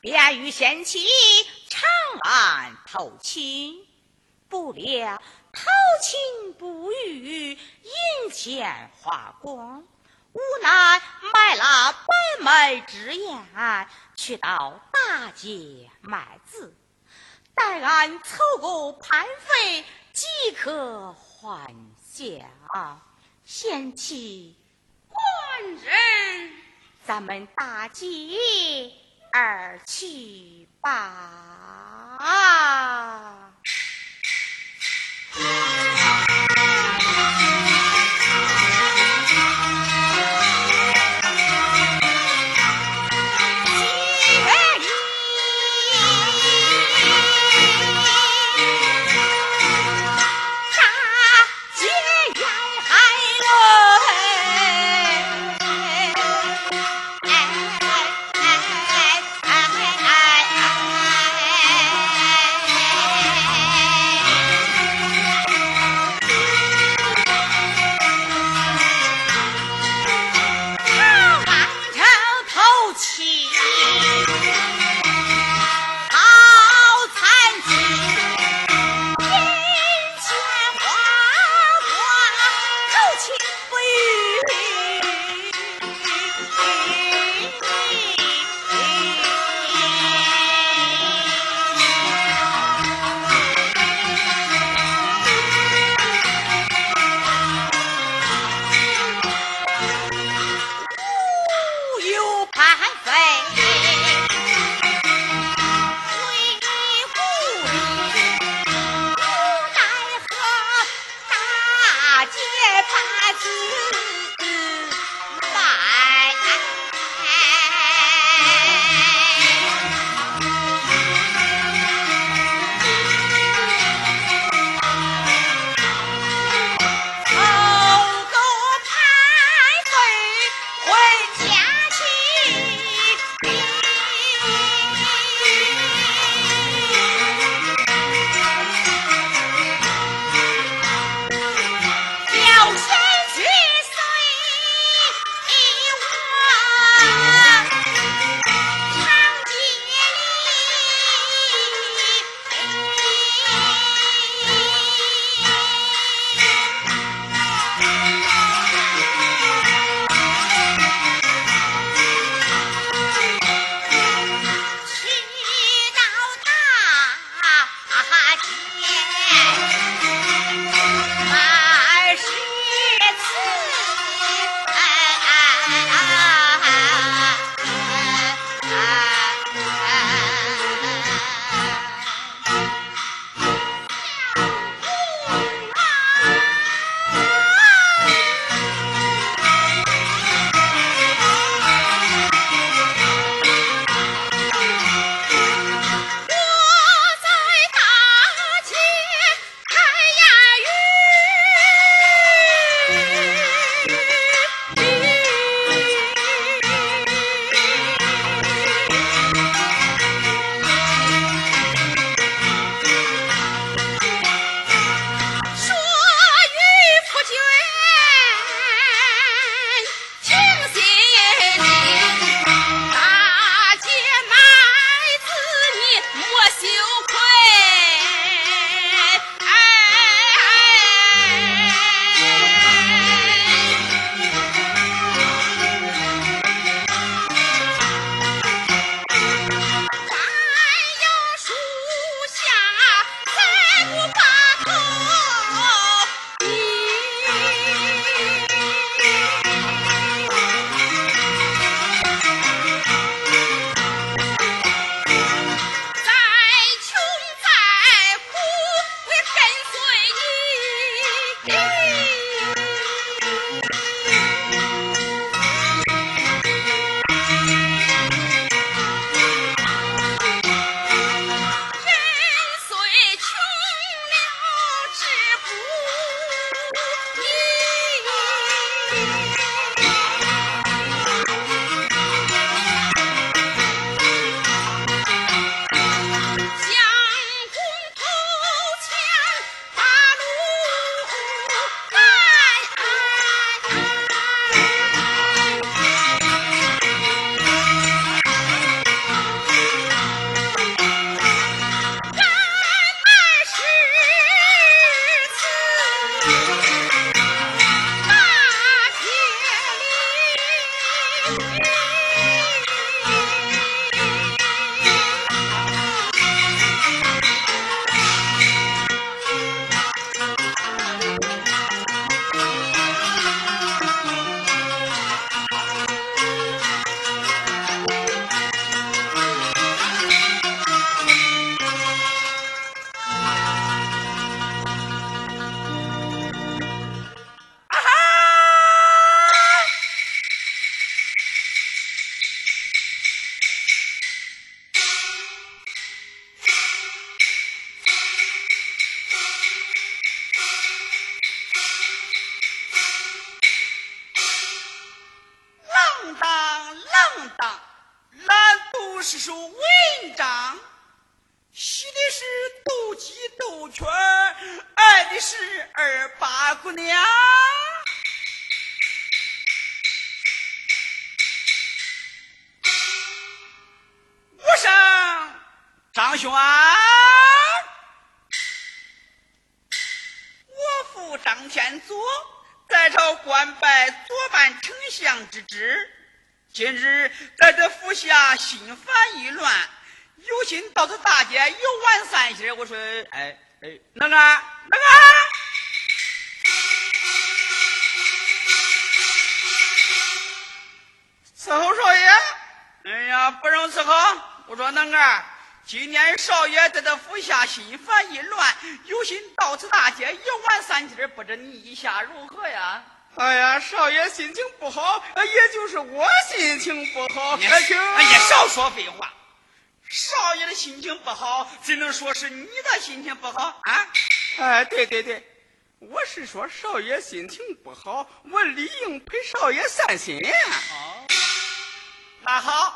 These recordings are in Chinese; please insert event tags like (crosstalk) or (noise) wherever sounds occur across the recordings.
便与贤妻长安投亲。不料投亲不遇，银钱花光，无奈卖了百门之言，去到大街卖字。待俺凑够盘费，即可还乡。贤妻，官人，咱们大吉而去吧。之知，今日在这府下心烦意乱，有心到此大街游玩散心。我说，哎哎，那个那个。伺候少爷，哎呀，不容伺候。我说，能个，今天少爷在这府下心烦意乱，有心到此大街游玩散心，不知你意下如何呀？哎呀，少爷心情不好，也就是我心情不好。哎呀，少说废话！少爷的心情不好，只能说是你的心情不好啊！哎，对对对，我是说少爷心情不好，我理应陪少爷散心。好，那好。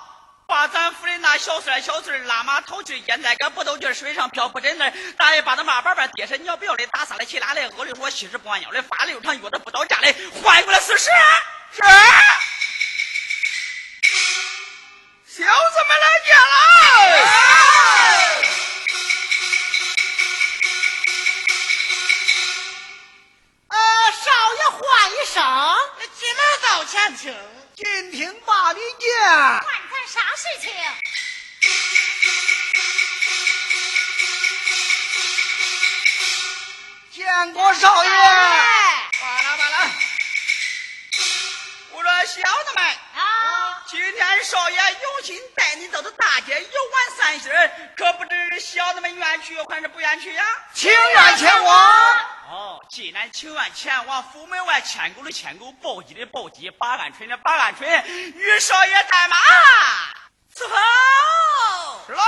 咱府里那小孙小孙拉马头去，现在搁不斗劲水上漂不真那，大爷把他妈板板，爹是尿不要的，打撒来起拉来，饿的说七十不弯腰的，发了六场约的不到家的，换过来四十。是。小子们来愿去还是不愿去呀？情愿前往。哦，既然情愿前往，府门外牵狗的牵狗，抱鸡的抱鸡，把鹌鹑的把鹌鹑，于少爷带马。伺候，来。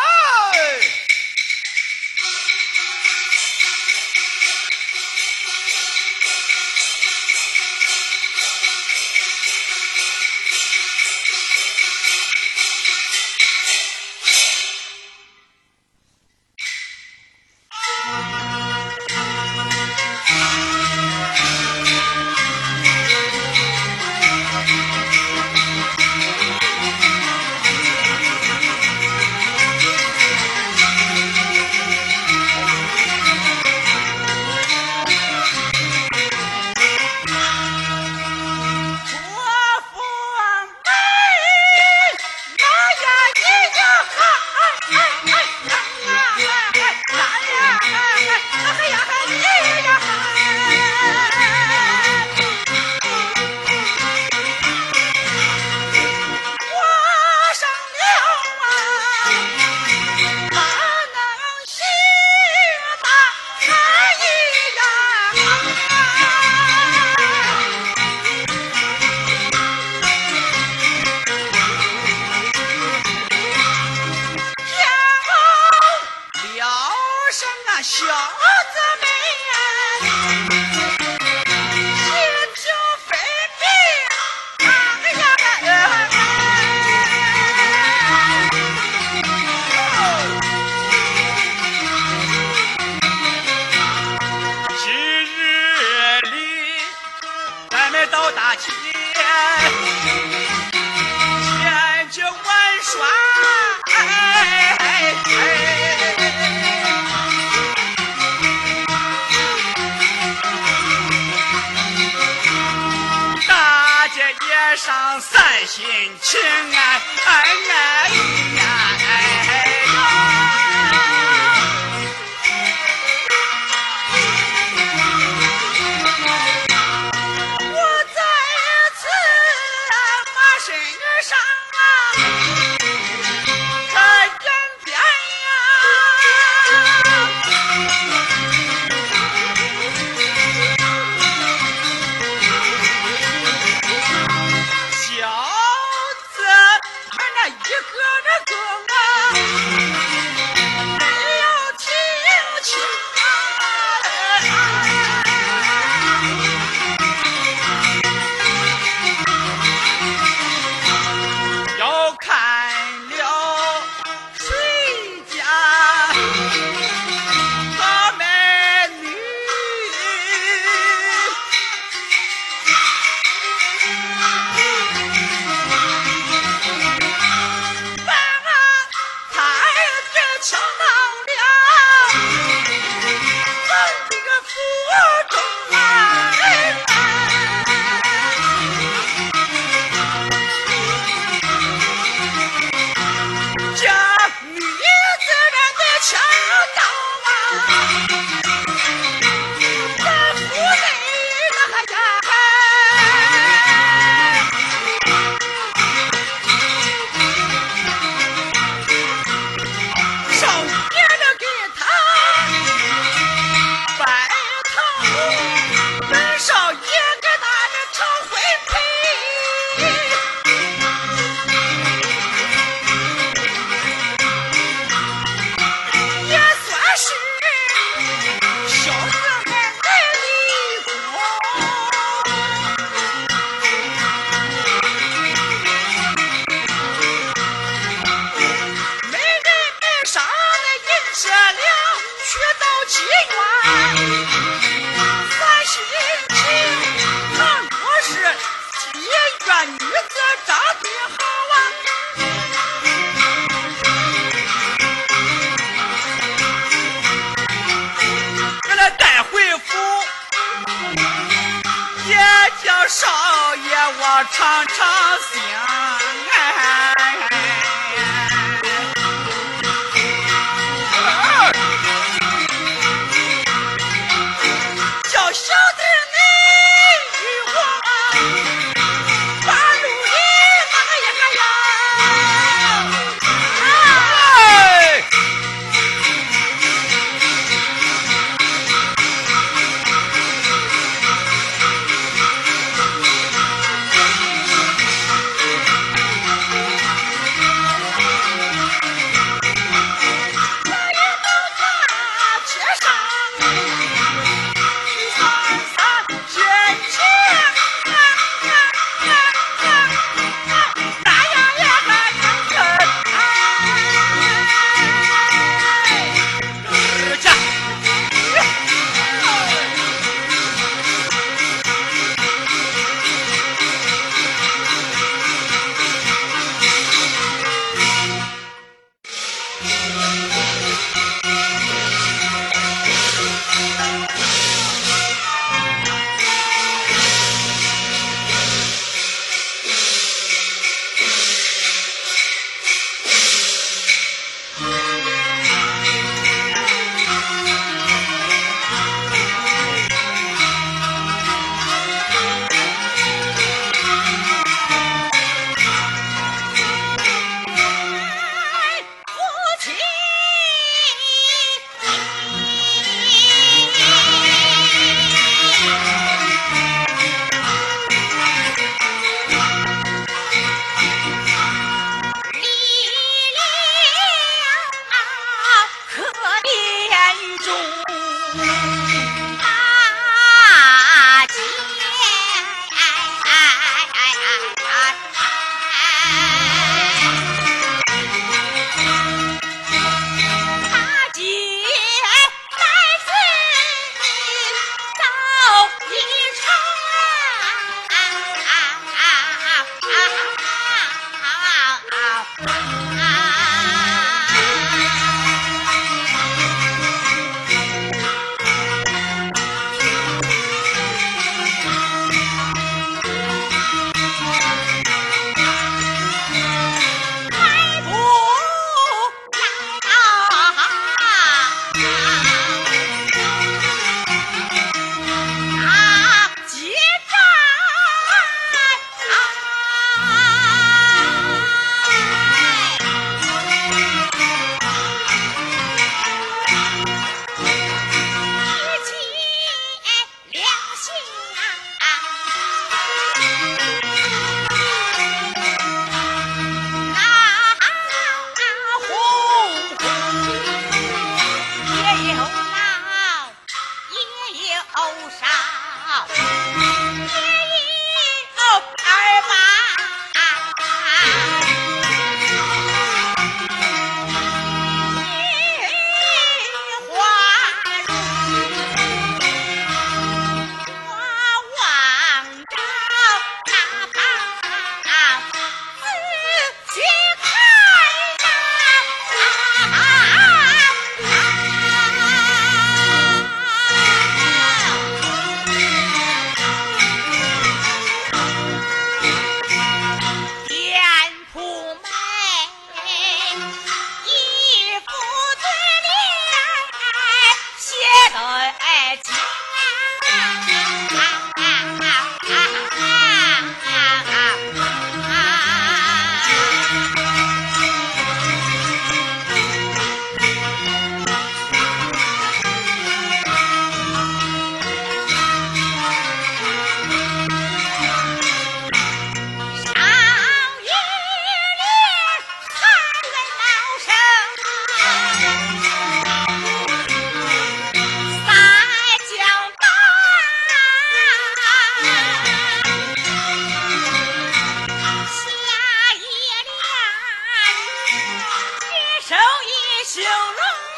心情爱，爱爱呀以后。啊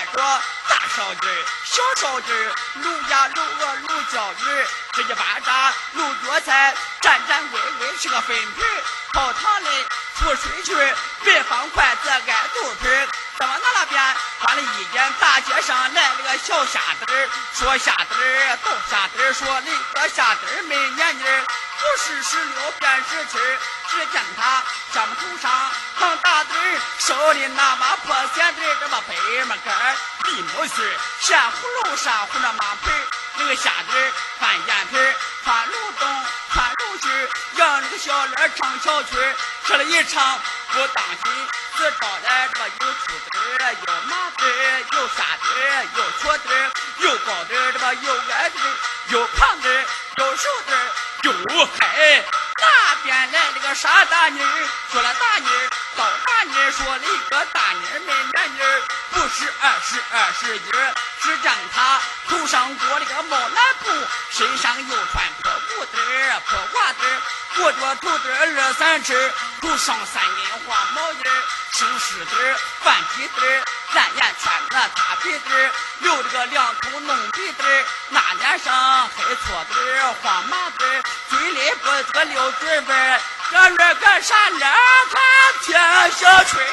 是卖着大烧鸡小烧鸡卤鸭、卤鹅、卤椒鱼，这一巴掌卤脚菜，蘸蘸微微是个粉皮泡汤里出水去别放筷子挨肚皮这么那那边看了一眼，大街上来了个小虾子儿，说虾子儿倒虾子儿，说那个虾子儿没年纪儿，不是十六便是七。只见他肩头上扛大墩儿，手里拿把破线墩儿，这么背么杆儿，立木须咸葫芦上糊着马盆那个虾子儿翻烟盆穿芦冬，穿芦须，养那个小脸唱小曲儿吃了一场不当心，只招来这个有粗墩儿，有麻墩儿，有沙墩儿，有粗墩儿，有高墩儿，这么有矮墩儿，有胖墩儿，有瘦墩儿，有黑。那边来了个傻大妮儿，说了大妮儿，倒大妮儿说了一个大妮儿没年妮儿，不是二十二十一儿，只见他头上裹了个毛蓝布，身上又穿破裤子儿、破褂子，裹着头墩儿二三尺，头上三根黄毛印儿，生湿墩儿、饭皮子儿。蓝眼圈那大鼻子儿留着个两口浓鼻子儿那脸上黑撮子儿黄麻子儿嘴里不这个溜嘴儿，个人个啥脸看天小吹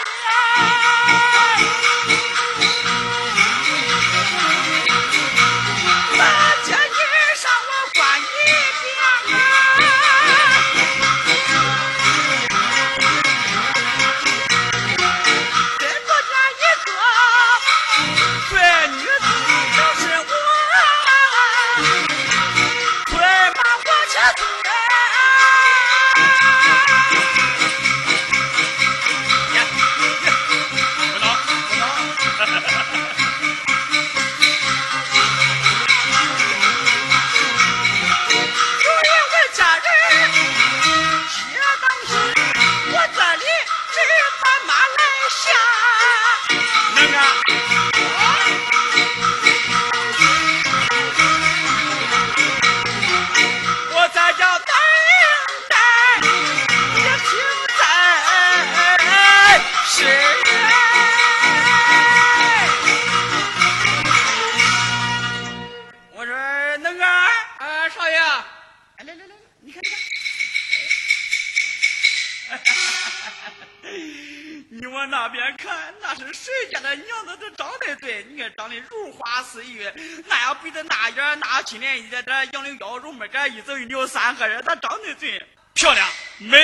漂亮，美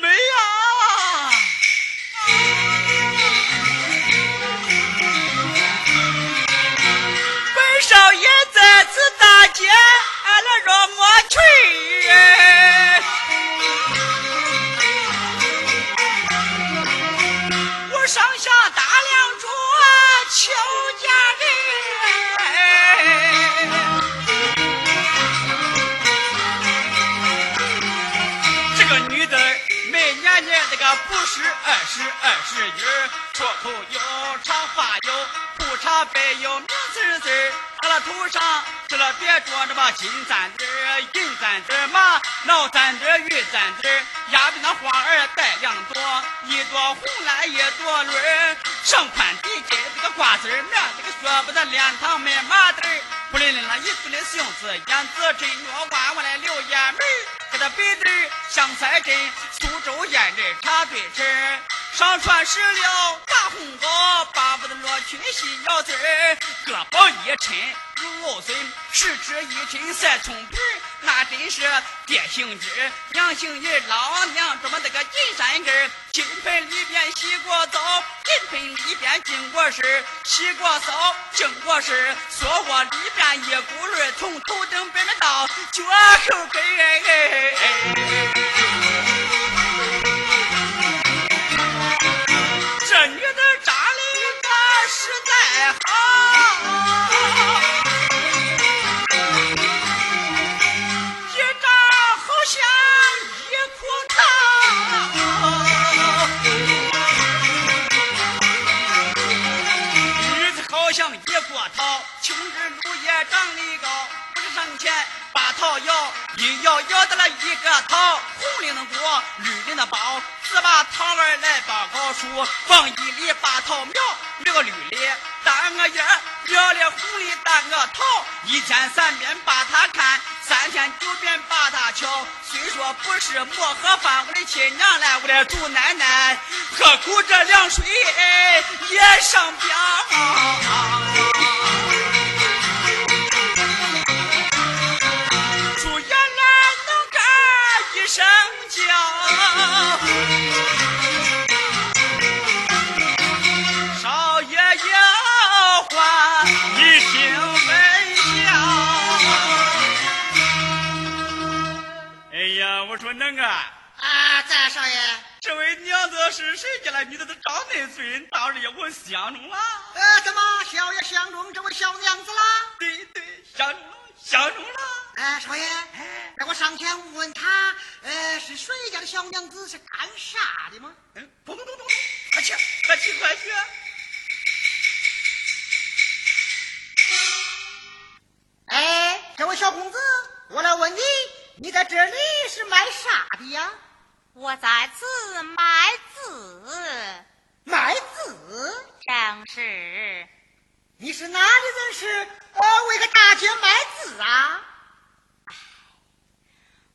美啊！本少爷在此。见了若莫去。我是二十一，出口有长发有裤衩白有明丝丝，他的头上这了别着那么金簪子、银簪子嘛，脑簪子、玉簪子，压边那花儿带两朵，一朵红来一朵绿，上宽底尖这个瓜子儿，面这个雪不得脸膛没麻子儿，不灵灵那一嘴的杏子，眼子真月弯弯来流眼眉这个鼻子像彩针，苏州胭脂插对针上穿石榴大红高，巴不得罗裙细腰子儿，胳膊一抻如藕笋，十指一抻赛葱皮那真是爹姓支，娘姓银，老娘这么那个金山根金盆里边洗过澡，银盆里边经过事洗过澡，经过事说过里边一股轮从头顶边到脚后跟这放，一里把桃苗，苗个绿里当个叶儿，苗里红里当个桃，一天三遍把它看，三天九遍把它瞧。虽说不是磨河饭，我的亲娘来，我的祖奶奶喝口这凉水也上病。相中这位小娘子啦？对对，相中了，相中了。哎，少爷，让我上前问问他，呃，是谁家的小娘子，是干啥的吗？嗯，咚咚咚咚，快去，快去，快去！哎，这位小公子，我来问你，你在这里是卖啥的呀？我在此卖字，卖字？正是你是哪里人士？呃，为个大姐卖字啊？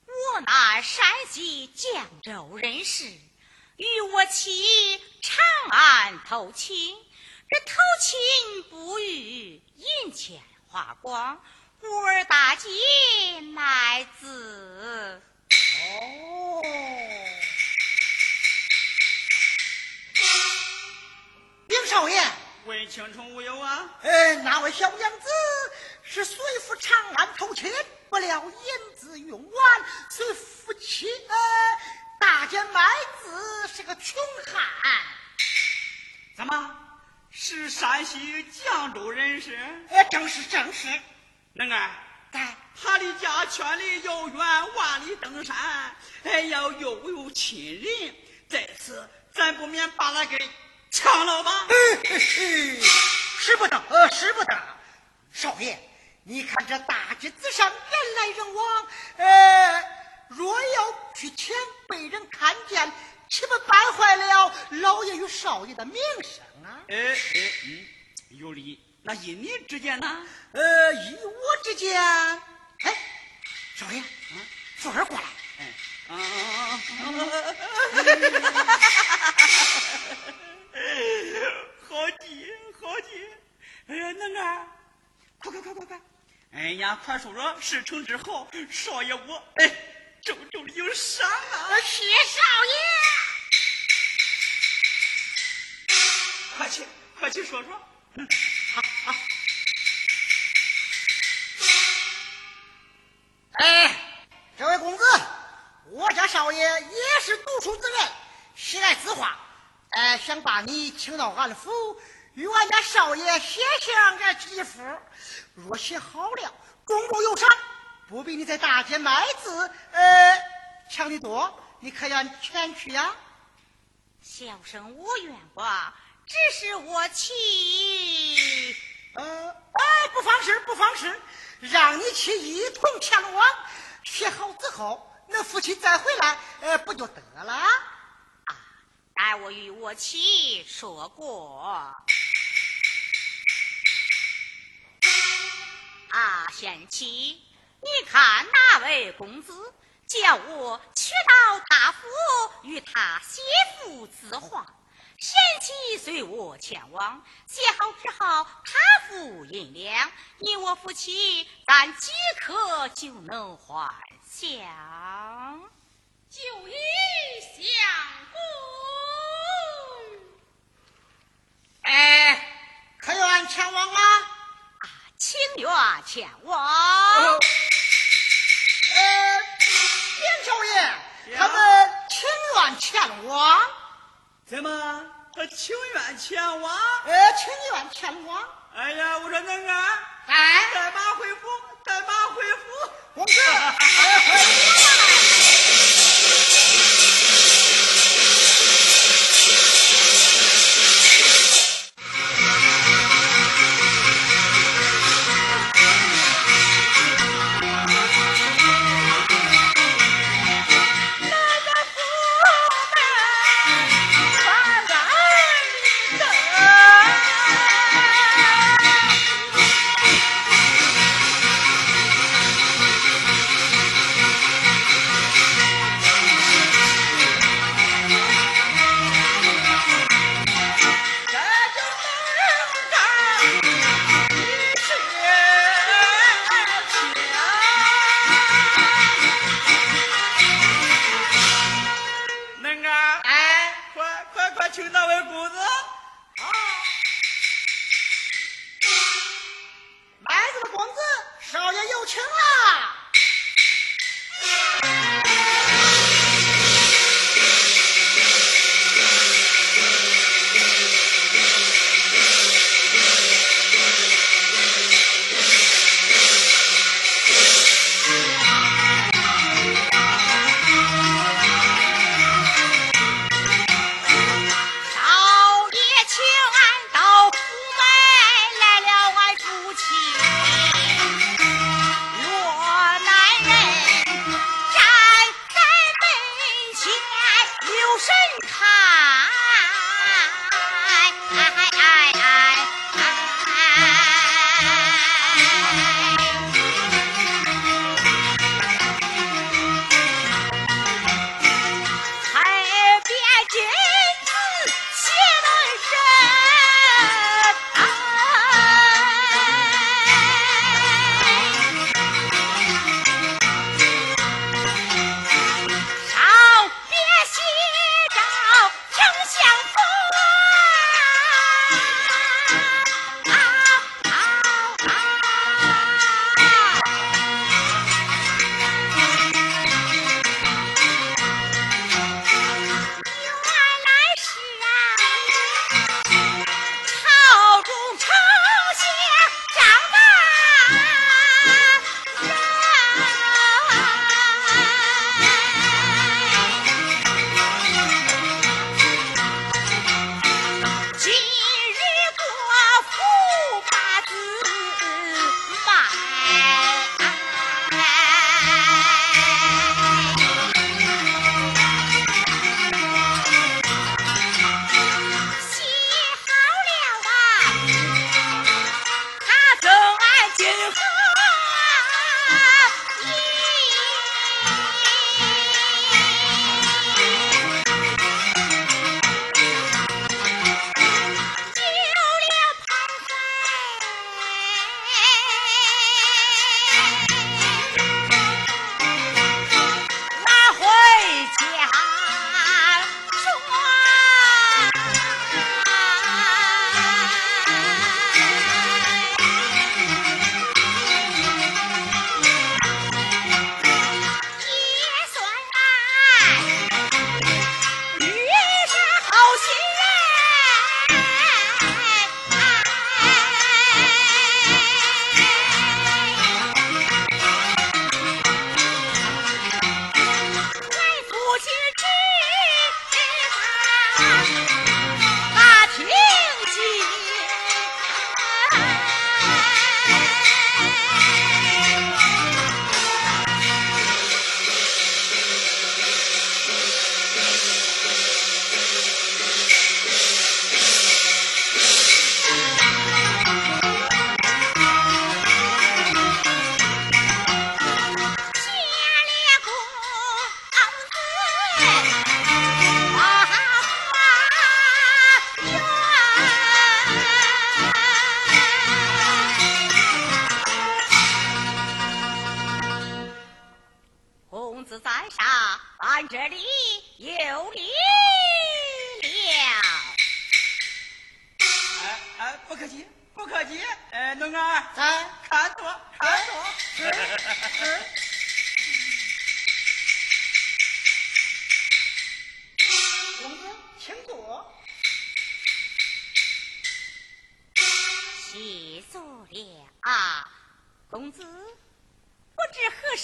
我乃山西绛州人士，与我妻长安投亲，这投亲不遇，银钱花光，故而大姐卖字。哦，丁少爷，问清楚无有啊？呃，那位小娘子是随父长安投亲，不料银子用完，随夫妻呃大姐卖字是个穷汉。怎么是山西绛州人士？呃，正是正是，能儿，哎，他的家千里又远，万里登山，哎呀，又有亲人，在此咱不免把他给抢了吧？嘿嘿，使不得，呃，使不得。少爷，你看这大街之上人来人往，呃，若要去抢，被人看见，岂不败坏了老爷与少爷的名声啊？哎哎嗯，有理。那依你之见呢？呃，依我之见，哎，少爷，嗯，凤儿过来。哎啊，(laughs) (laughs) 好急好急！哎呀，能儿，快快快快快！哎呀，快说说事成之后，少爷我哎，重重的有伤啊！谢少爷。快去快去说说。把你请到俺府，与俺家少爷写上这几幅。若写好了，重重有赏，不比你在大街卖字，呃，强得多。你可愿前去呀？小生无愿吧，只是我妻。呃，哎，不妨事，不妨事，让你去一同前往，写好之后，那夫妻再回来，呃，不就得了？啊，待我与我妻说过。啊，贤妻，你看哪位公子叫我去到大府与他写幅字画？贤妻随我前往，写好之后，他付银两，你我夫妻但即刻就能还乡，就义相公。哎，可愿前往啊？啊，情愿前往。呃，严少爷，他们情愿前往。怎么？他情愿前往？呃，情愿前往。哎呀，我说恁个，哎，带马回府，带马回府，公子。礼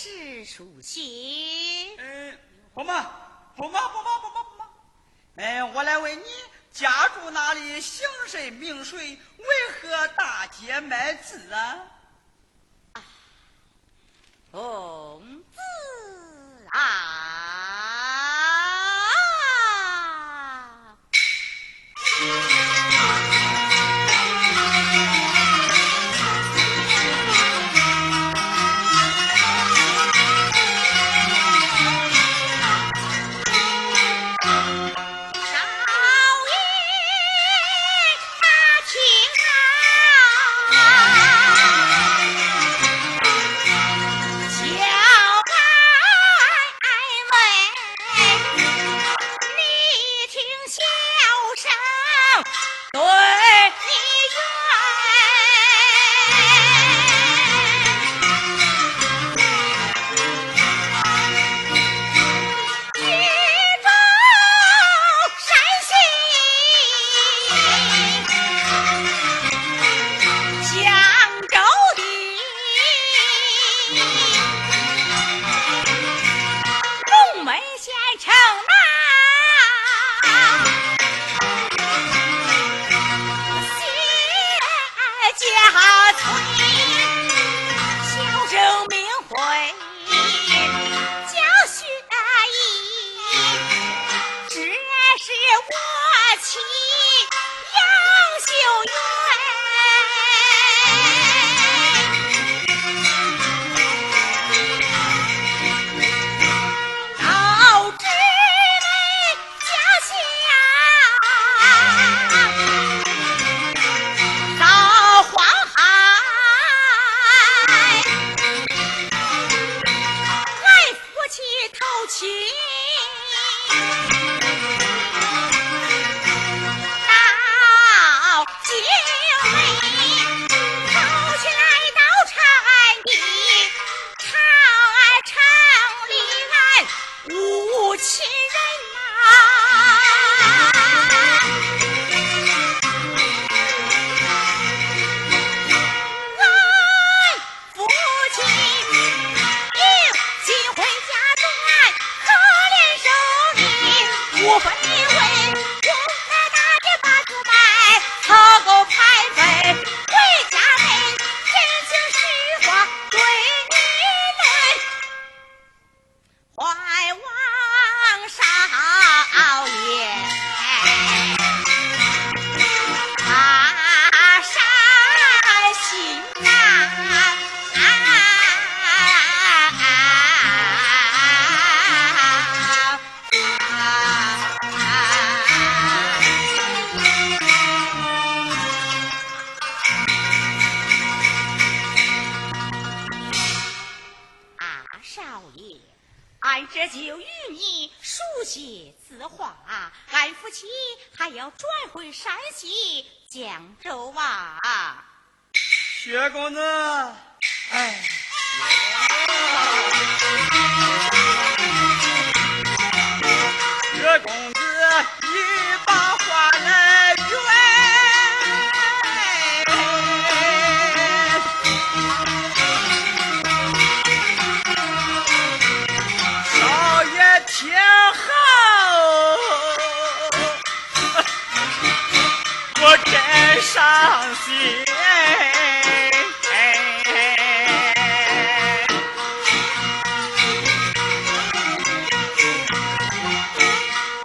何时书信？嗯，不忙，不忙，不忙，不忙，不忙。哎，我来问你，家住哪里？姓甚名谁？为何大街卖字啊？公子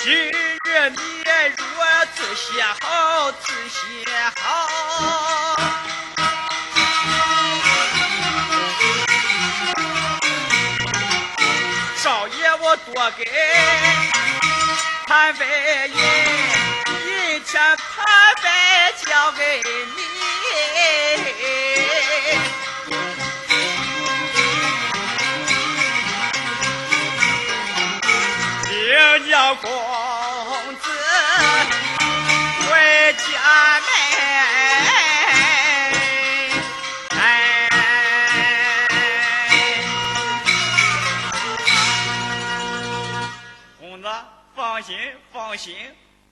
今日你若自写好，自写好。少爷，我多给盘费银，银钱盘费交给你。要过。放心，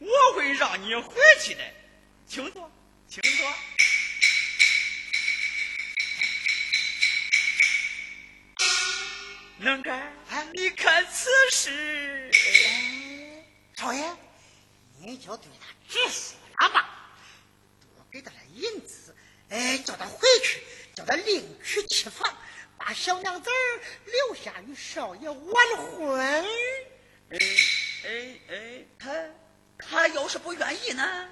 我会让你回去的。请坐，请坐。能干，你看此事。少爷，你就对他直说了吧，多给他点银子，哎，叫他回去，叫他另娶妻房，把小娘子留下与少爷完婚。哎哎，他他要是不愿意呢？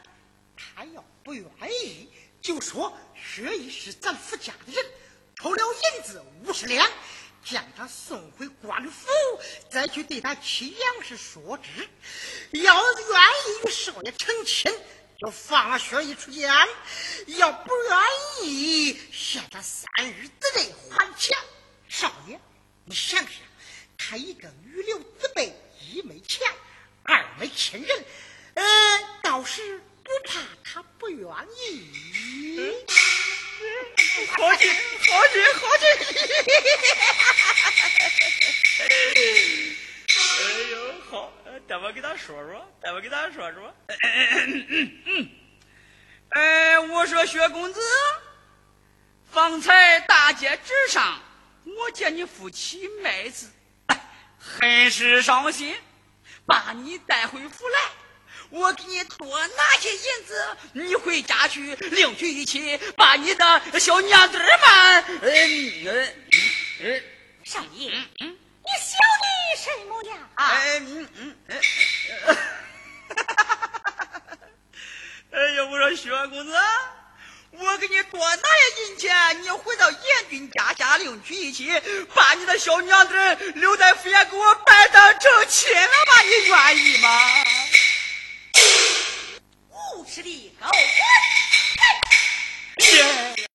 他要不愿意，就说薛姨是咱夫家的人，偷了银子五十两。将他送回官府，再去对他妻杨氏说知。要愿意与少爷成亲，就放了薛姨出监；要不愿意，限他三日之内还钱。少爷，你想想，他一个女流之辈，一没钱，二没亲人，呃，倒是不怕他不愿意。好气，好气，好气！哎呦，好，待会给他说说，待会给他说说。哎，我说薛公子，方才大街之上，我见你夫妻卖子，很是伤心，把你带回府来。我给你多拿些银子，你回家去另娶一妻，把你的小娘子们。嗯嗯嗯，少爷，嗯，你小的什么呀？哎嗯嗯嗯，哈哈哈哈哈！(laughs) 哎呀，我说薛公子，我给你多拿些银钱你回到严军家家另娶一妻把你的小娘子留在府衙给我拜当成亲了吧你愿意吗？无耻的狗官耶